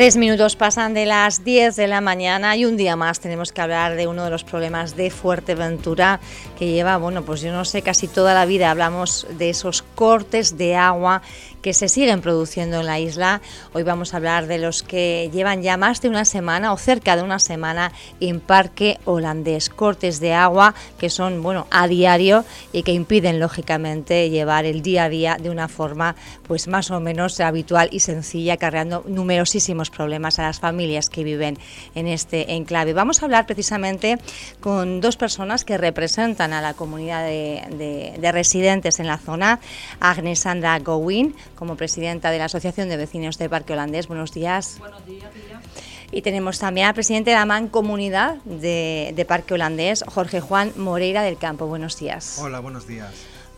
Tres minutos pasan de las 10 de la mañana y un día más tenemos que hablar de uno de los problemas de Fuerteventura que lleva, bueno, pues yo no sé, casi toda la vida hablamos de esos cortes de agua que se siguen produciendo en la isla. Hoy vamos a hablar de los que llevan ya más de una semana o cerca de una semana en Parque Holandés. Cortes de agua que son, bueno, a diario y que impiden, lógicamente, llevar el día a día de una forma, pues más o menos habitual y sencilla, acarreando numerosísimos problemas a las familias que viven en este enclave. Vamos a hablar precisamente con dos personas que representan a la comunidad de, de residentes en la zona, Agnes Sandra Gowin, como presidenta de la Asociación de Vecinos de Parque Holandés. Buenos días. Buenos días, Y tenemos también al presidente de la Mancomunidad de, de Parque Holandés, Jorge Juan Moreira del Campo. Buenos días. Hola, buenos días.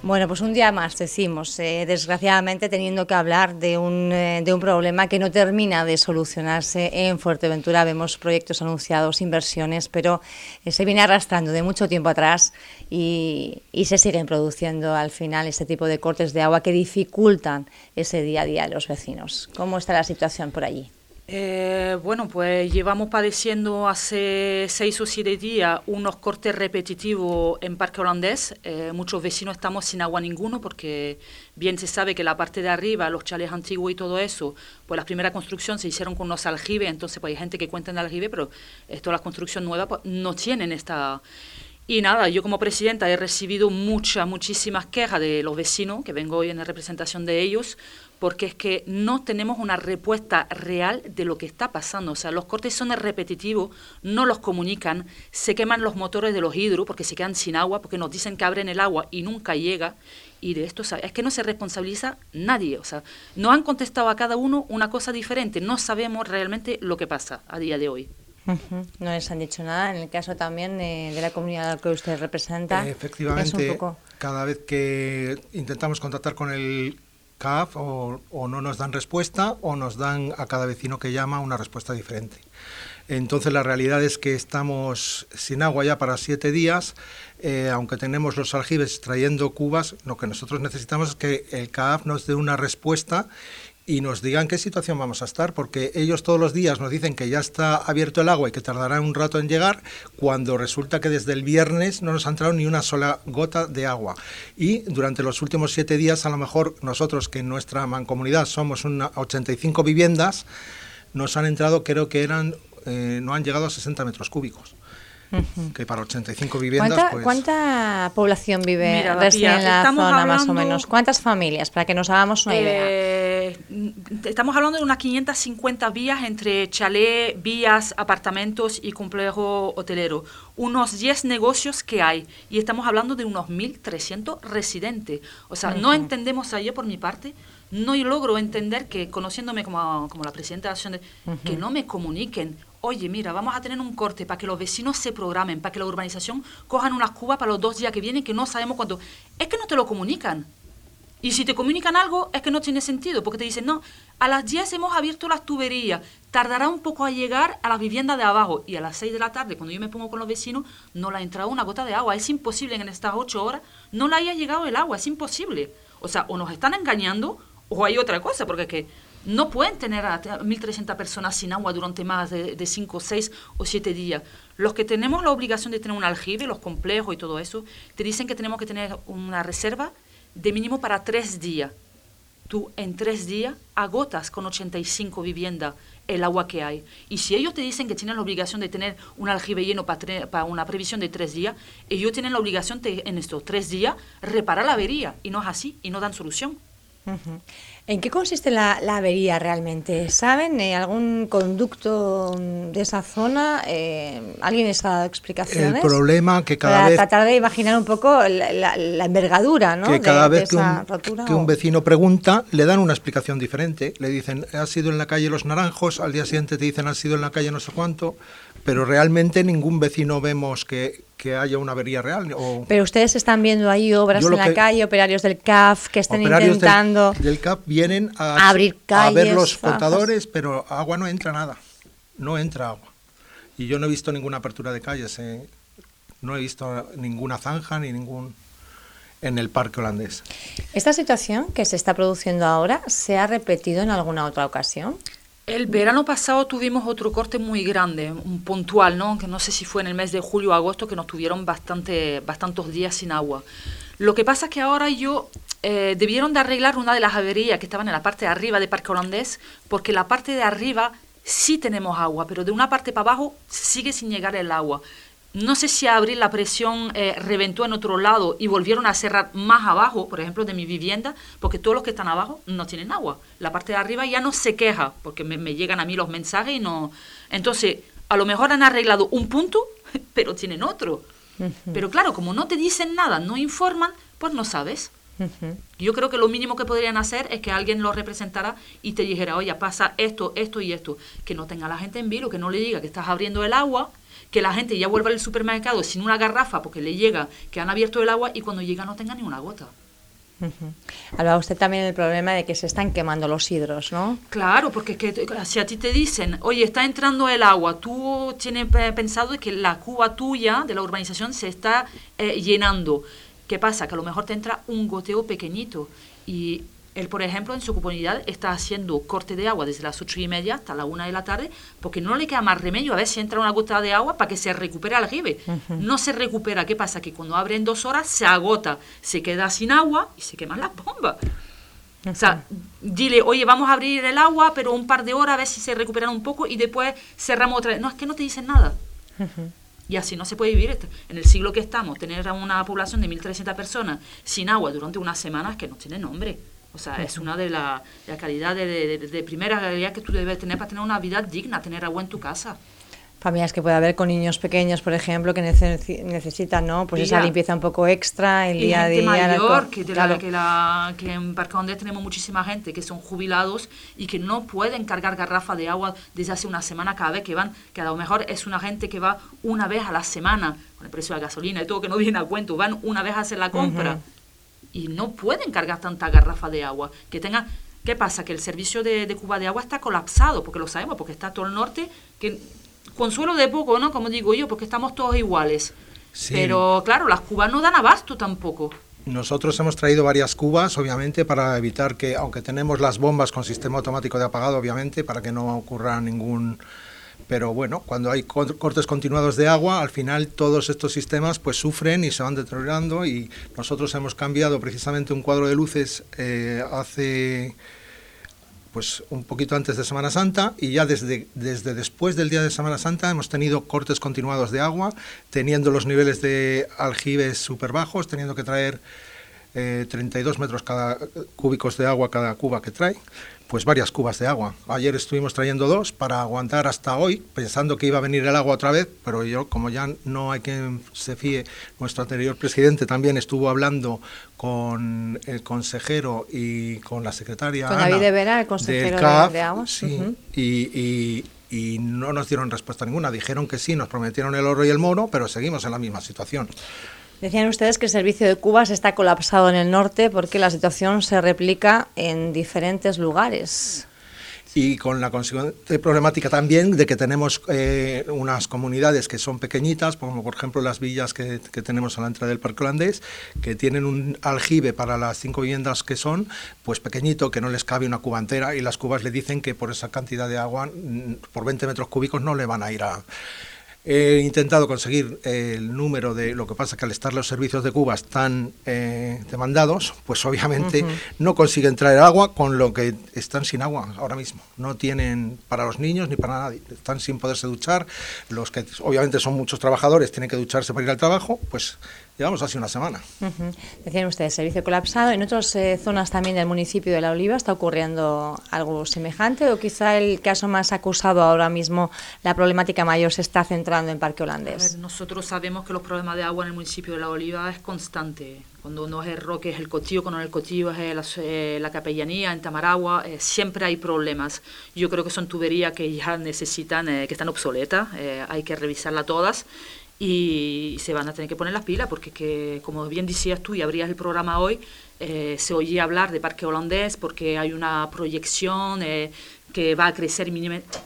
Bueno, pues un día más decimos, eh, desgraciadamente teniendo que hablar de un, eh, de un problema que no termina de solucionarse en Fuerteventura. Vemos proyectos anunciados, inversiones, pero eh, se viene arrastrando de mucho tiempo atrás y, y, se siguen produciendo al final este tipo de cortes de agua que dificultan ese día a día de los vecinos. ¿Cómo está la situación por allí? Eh, bueno, pues llevamos padeciendo hace seis o siete días unos cortes repetitivos en Parque Holandés. Eh, muchos vecinos estamos sin agua ninguno porque bien se sabe que la parte de arriba, los chales antiguos y todo eso, pues la primera construcción se hicieron con unos aljibes, entonces pues hay gente que cuenta en aljibe, pero esto, la construcción nueva, pues, no tienen esta... Y nada, yo como presidenta he recibido muchas, muchísimas quejas de los vecinos, que vengo hoy en representación de ellos, porque es que no tenemos una respuesta real de lo que está pasando. O sea, los cortes son repetitivos, no los comunican, se queman los motores de los hidros porque se quedan sin agua, porque nos dicen que abren el agua y nunca llega. Y de esto es que no se responsabiliza nadie. O sea, no han contestado a cada uno una cosa diferente. No sabemos realmente lo que pasa a día de hoy. Uh -huh. No les han dicho nada. En el caso también eh, de la comunidad que usted representa. Efectivamente, poco... cada vez que intentamos contactar con el CAF o, o, no nos dan respuesta o nos dan a cada vecino que llama una respuesta diferente. Entonces la realidad es que estamos sin agua ya para siete días, eh, aunque tenemos los aljibes trayendo cubas, lo que nosotros necesitamos es que el CAF nos dé una respuesta y nos digan qué situación vamos a estar, porque ellos todos los días nos dicen que ya está abierto el agua y que tardará un rato en llegar, cuando resulta que desde el viernes no nos ha entrado ni una sola gota de agua. Y durante los últimos siete días, a lo mejor nosotros, que en nuestra mancomunidad somos una 85 viviendas, nos han entrado, creo que eran, eh, no han llegado a 60 metros cúbicos. Uh -huh. que para 85 viviendas... ¿Cuánta, pues... ¿cuánta población vive Mira, Pia, en la zona hablando, más o menos? ¿Cuántas familias? Para que nos hagamos una eh, idea. Estamos hablando de unas 550 vías entre chalet, vías, apartamentos y complejo hotelero. Unos 10 negocios que hay y estamos hablando de unos 1.300 residentes. O sea, uh -huh. no entendemos ayer por mi parte no logro entender que, conociéndome como, como la presidenta de Acción, de, uh -huh. que no me comuniquen oye, mira, vamos a tener un corte para que los vecinos se programen, para que la urbanización cojan unas cubas para los dos días que vienen, que no sabemos cuánto. Es que no te lo comunican. Y si te comunican algo, es que no tiene sentido, porque te dicen, no, a las 10 hemos abierto las tuberías, tardará un poco a llegar a las viviendas de abajo, y a las 6 de la tarde, cuando yo me pongo con los vecinos, no le ha entrado una gota de agua. Es imposible en estas 8 horas no le haya llegado el agua, es imposible. O sea, o nos están engañando, o hay otra cosa, porque es que no pueden tener a 1.300 personas sin agua durante más de 5, 6 o 7 días. Los que tenemos la obligación de tener un aljibe, los complejos y todo eso, te dicen que tenemos que tener una reserva de mínimo para 3 días. Tú en 3 días agotas con 85 viviendas el agua que hay. Y si ellos te dicen que tienen la obligación de tener un aljibe lleno para, una previsión de 3 días, ellos tienen la obligación de en estos 3 días reparar la avería. Y no es así, y no dan solución. ¿En qué consiste la, la avería realmente? ¿Saben eh, algún conducto de esa zona? Eh, ¿Alguien les ha dado explicaciones? El problema que cada Para vez... tratar de imaginar un poco la, la, la envergadura, ¿no? Que cada de, vez de que, un, rotura, que un, vecino pregunta, le dan una explicación diferente. Le dicen, has sido en la calle Los Naranjos, al día siguiente te dicen, has sido en la calle no sé cuánto, pero realmente ningún vecino vemos que, que haya una avería real. O... Pero ustedes están viendo ahí obras en la que, calle, operarios del CAF que estén intentando... Del, del CAF vienen a, abrir calles, a ver los flotadores, pero agua no entra nada, no entra agua. Y yo no he visto ninguna apertura de calles, eh. no he visto ninguna zanja ni ningún en el parque holandés. ¿Esta situación que se está produciendo ahora se ha repetido en alguna otra ocasión? El verano pasado tuvimos otro corte muy grande, un puntual, ¿no? Que no sé si fue en el mes de julio o agosto que nos tuvieron bastante, bastantes días sin agua. Lo que pasa es que ahora yo eh, debieron de arreglar una de las averías que estaban en la parte de arriba de Parque Holandés, porque la parte de arriba sí tenemos agua, pero de una parte para abajo sigue sin llegar el agua. No sé si abrir la presión eh, reventó en otro lado y volvieron a cerrar más abajo, por ejemplo, de mi vivienda, porque todos los que están abajo no tienen agua. La parte de arriba ya no se queja, porque me, llegan a mí los mensajes y no... Entonces, a lo mejor han arreglado un punto, pero tienen otro. Pero claro, como no te dicen nada, no informan, pues no sabes. Yo creo que lo mínimo que podrían hacer es que alguien lo representara y te dijera, oye, pasa esto, esto y esto. Que no tenga la gente en vilo, que no le diga que estás abriendo el agua que la gente ya vuelva al supermercado sin una garrafa porque le llega que han abierto el agua y cuando llega no tenga ni una gota. Hablaba usted también del problema de que se están quemando los hidros, ¿no? Claro, porque que, si a ti te dicen, oye, está entrando el agua, tú tienes pensado que la cuba tuya de la urbanización se está eh, llenando. ¿Qué pasa? Que a lo mejor te entra un goteo pequeñito y él, por ejemplo, en su comunidad está haciendo corte de agua desde las ocho y media hasta la una de la tarde porque no le queda más remedio a ver si entra una gota de agua para que se recupere el aljibe. No se recupera. ¿Qué pasa? Que cuando abre en dos horas se agota, se queda sin agua y se queman las bombas. O sea, dile, oye, vamos a abrir el agua, pero un par de horas a ver si se recuperan un poco y después cerramos otra vez. No, es que no te dicen nada. Y así no se puede vivir. En el siglo que estamos, tener a una población de 1.300 personas sin agua durante unas semanas que no tiene nombre. O sea, es una de las la calidad de, primera calidad que tú debes tener para tener una vida digna, tener agua en tu casa. Familias que puede haber con niños pequeños, por ejemplo, que necesitan, ¿no? Pues esa limpieza un poco extra, el día a día. mayor, que, que, la, que en Parque tenemos muchísima gente que son jubilados y que no pueden cargar garrafa de agua desde hace una semana cada vez que van, que a lo mejor es una gente que va una vez a la semana, con el precio de la gasolina y todo que no viene a cuento, van una vez a hacer la compra y no pueden cargar tanta garrafa de agua. Que tengan, ¿Qué pasa? Que el servicio de, Cuba de agua está colapsado, porque lo sabemos, porque está todo el norte, que consuelo de poco, ¿no? Como digo yo, porque estamos todos iguales. Pero claro, las cubas no dan abasto tampoco. Nosotros hemos traído varias cubas, obviamente, para evitar que, aunque tenemos las bombas con sistema automático de apagado, obviamente, para que no ocurra ningún pero bueno, cuando hay cortes continuados de agua, al final todos estos sistemas pues sufren y se van deteriorando y nosotros hemos cambiado precisamente un cuadro de luces eh, hace pues un poquito antes de Semana Santa y ya desde, desde después del día de Semana Santa hemos tenido cortes continuados de agua, teniendo los niveles de aljibes súper bajos, teniendo que traer 32 eh, metros cada cúbicos de agua cada cuba que trae pues varias cubas de agua. Ayer estuvimos trayendo dos para aguantar hasta hoy, pensando que iba a venir el agua otra vez, pero yo, como ya no hay quien se fíe, nuestro anterior presidente también estuvo hablando con el consejero y con la secretaria. Con David de Vera, el consejero de, agua. Sí, y, y no nos dieron respuesta ninguna. Dijeron que sí, nos prometieron el oro y el moro, pero seguimos en la misma situación. Decían ustedes que el servicio de Cubas está colapsado en el norte porque la situación se replica en diferentes lugares. Y con la consiguiente problemática también de que tenemos eh, unas comunidades que son pequeñitas, como por ejemplo las villas que, que, tenemos a la entrada del Parque Holandés, que tienen un aljibe para las cinco viviendas que son, pues pequeñito, que no les cabe una cuba entera, y las cubas le dicen que por esa cantidad de agua, mm, por 20 metros cúbicos, no le van a ir a, He intentado conseguir el número de lo que pasa que al estar los servicios de Cuba tan eh, demandados, pues obviamente no consiguen traer agua con lo que están sin agua ahora mismo. No tienen para los niños ni para nadie. Están sin poderse duchar. Los que obviamente son muchos trabajadores tienen que ducharse para ir al trabajo, pues Llevamos así una semana. Decían ustedes, servicio colapsado. ¿En otras eh, zonas también del municipio de La Oliva está ocurriendo algo semejante o quizá el caso más acusado ahora mismo, la problemática mayor, se está centrando en Parque Holandés? nosotros sabemos que los problemas de agua en el municipio de La Oliva es constante. Cuando no es el roque, es el cotillo, cuando no es el cotillo, es la, eh, la capellanía, en Tamaragua, eh, siempre hay problemas. Yo creo que son tuberías que ya necesitan, que están obsoletas, hay que revisarlas todas y se van a tener que poner las pilas porque que, como bien decías tú y abrías el programa hoy, eh, se oye hablar de parque holandés porque hay una proyección eh, que va a crecer mínimamente,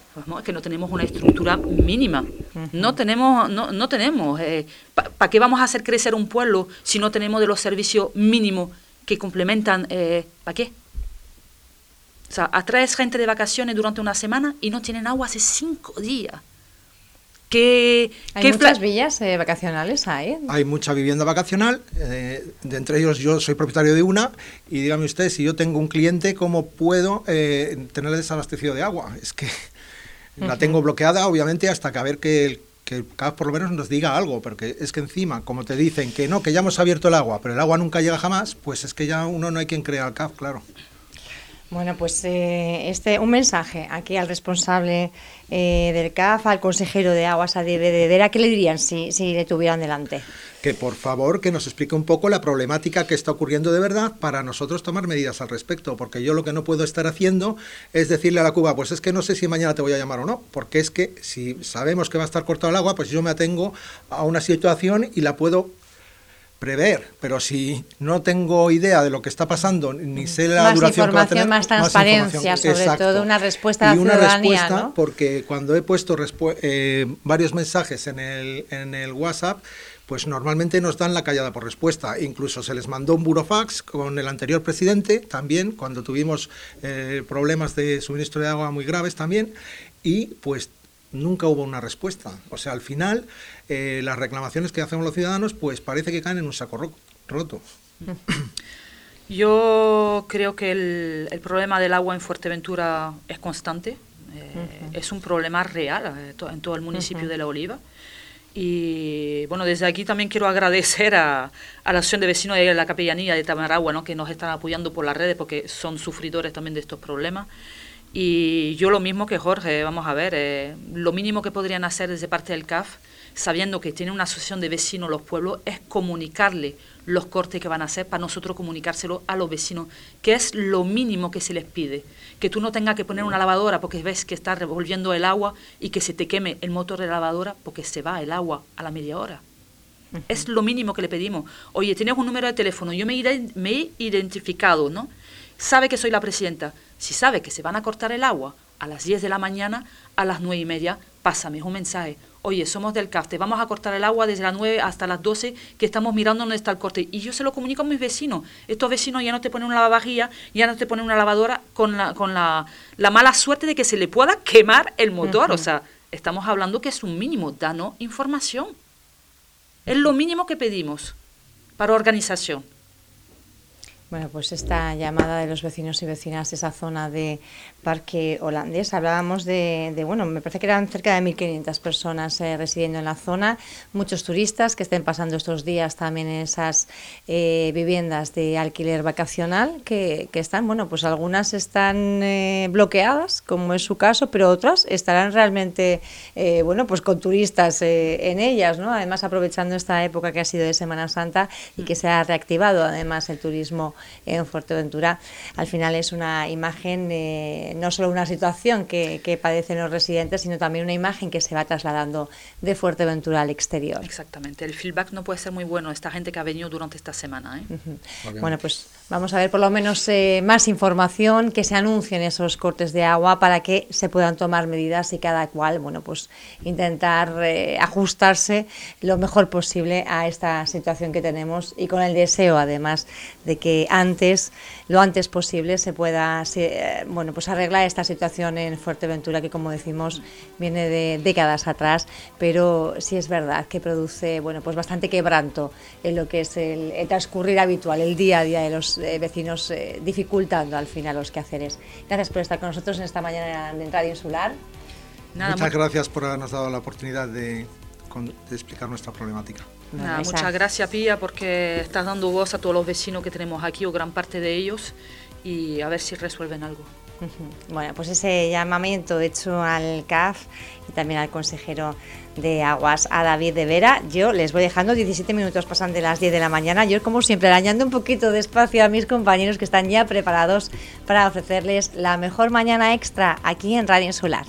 que no tenemos una estructura mínima. No tenemos, no, no tenemos. Eh, ¿Para qué vamos a hacer crecer un pueblo si no tenemos de los servicios mínimos que complementan? ¿Para qué? O sea, atraes gente de vacaciones durante una semana y no tienen agua hace cinco días. ¿Qué, ¿Hay muchas villas eh, vacacionales hay? Hay mucha vivienda vacacional, eh, de entre ellos yo soy propietario de una y dígame usted, si yo tengo un cliente, ¿cómo puedo eh, tenerle desabastecido de agua? Es que la tengo bloqueada, obviamente, hasta que a ver que el, que CAF por lo menos nos diga algo, porque es que encima, como te dicen que no, que ya hemos abierto el agua, pero el agua nunca llega jamás, pues es que ya uno no hay quien crea al CAF, claro. Bueno, pues eh, este un mensaje aquí al responsable eh, del CAF, al consejero de aguas, a Vera, ¿qué le dirían si, si le tuvieran delante? Que por favor que nos explique un poco la problemática que está ocurriendo de verdad para nosotros tomar medidas al respecto, porque yo lo que no puedo estar haciendo es decirle a la Cuba, pues es que no sé si mañana te voy a llamar o no, porque es que si sabemos que va a estar cortado el agua, pues yo me atengo a una situación y la puedo prever, pero si no tengo idea de lo que está pasando, ni sé la duración que va a tener, más transparencia, más sobre todo una respuesta y una respuesta, porque cuando he puesto eh, varios mensajes en el, en el WhatsApp, pues normalmente nos dan la callada por respuesta. Incluso se les mandó un burofax con el anterior presidente, también, cuando tuvimos eh, problemas de suministro de agua muy graves también, y pues nunca hubo una respuesta. O sea, al final, eh, las reclamaciones que hacemos los ciudadanos, pues parece que caen en un saco roto. Yo creo que el, problema del agua en Fuerteventura es constante, eh, es un problema real eh, en todo el municipio de La Oliva. Y bueno, desde aquí también quiero agradecer a, a, la Asociación de Vecinos de la Capellanía de Tamaragua, ¿no? que nos están apoyando por las redes porque son sufridores también de estos problemas. Y yo lo mismo que Jorge, vamos a ver, eh, lo mínimo que podrían hacer desde parte del CAF, sabiendo que tiene una asociación de vecinos los pueblos, es comunicarle los cortes que van a hacer para nosotros comunicárselo a los vecinos, que es lo mínimo que se les pide. Que tú no tengas que poner una lavadora porque ves que está revolviendo el agua y que se te queme el motor de la lavadora porque se va el agua a la media hora. Es lo mínimo que le pedimos. Oye, tienes un número de teléfono, yo me, me he identificado, ¿no? Sabe que soy la presidenta si sabe que se van a cortar el agua a las 10 de la mañana, a las 9 y media, pásame un mensaje. Oye, somos del CAF, te vamos a cortar el agua desde las 9 hasta las 12, que estamos mirando dónde está el corte. Y yo se lo comunico a mis vecinos. Estos vecinos ya no te ponen una lavavajilla, ya no te ponen una lavadora con la, con la, mala suerte de que se le pueda quemar el motor. O sea, estamos hablando que es un mínimo. Danos información. Es lo mínimo que pedimos para organización. Bueno, pues esta llamada de los vecinos y vecinas de esa zona de Parque Holandés, hablábamos de, bueno, me parece que eran cerca de 1.500 personas eh, residiendo en la zona, muchos turistas que estén pasando estos días también en esas eh, viviendas de alquiler vacacional que, están, bueno, pues algunas están eh, bloqueadas, como es su caso, pero otras estarán realmente, bueno, pues con turistas en ellas, ¿no? Además aprovechando esta época que ha sido de Semana Santa y que se ha reactivado además el turismo en Fuerteventura, al final es una imagen, eh, no solo una situación que, padecen los residentes, sino también una imagen que se va trasladando de Fuerteventura al exterior. Exactamente, el feedback no puede ser muy bueno, esta gente que ha venido durante esta semana. ¿eh? Bueno, pues vamos a ver por lo menos eh, más información, que se anuncien esos cortes de agua para que se puedan tomar medidas y cada cual, bueno, pues intentar ajustarse lo mejor posible a esta situación que tenemos y con el deseo además de que antes, lo antes posible, se pueda eh, bueno, pues arreglar esta situación en Fuerteventura, que como decimos, viene de décadas atrás, pero sí es verdad que produce bueno, pues bastante quebranto en lo que es el, transcurrir habitual, el día a día de los eh, vecinos, eh, dificultando al final los quehaceres. Gracias por estar con nosotros en esta mañana de Radio Insular. Muchas gracias por habernos dado la oportunidad de explicar nuestra problemática muchas gracias, Pía, porque estás dando voz a todos los vecinos que tenemos aquí, o gran parte de ellos, y a ver si resuelven algo. Bueno, pues ese llamamiento hecho al CAF y también al consejero de Aguas, a David de Vera. Yo les voy dejando 17 minutos, pasan de las 10 de la mañana. Yo, como siempre, arañando un poquito de espacio a mis compañeros que están ya preparados para ofrecerles la mejor mañana extra aquí en Radio Insular.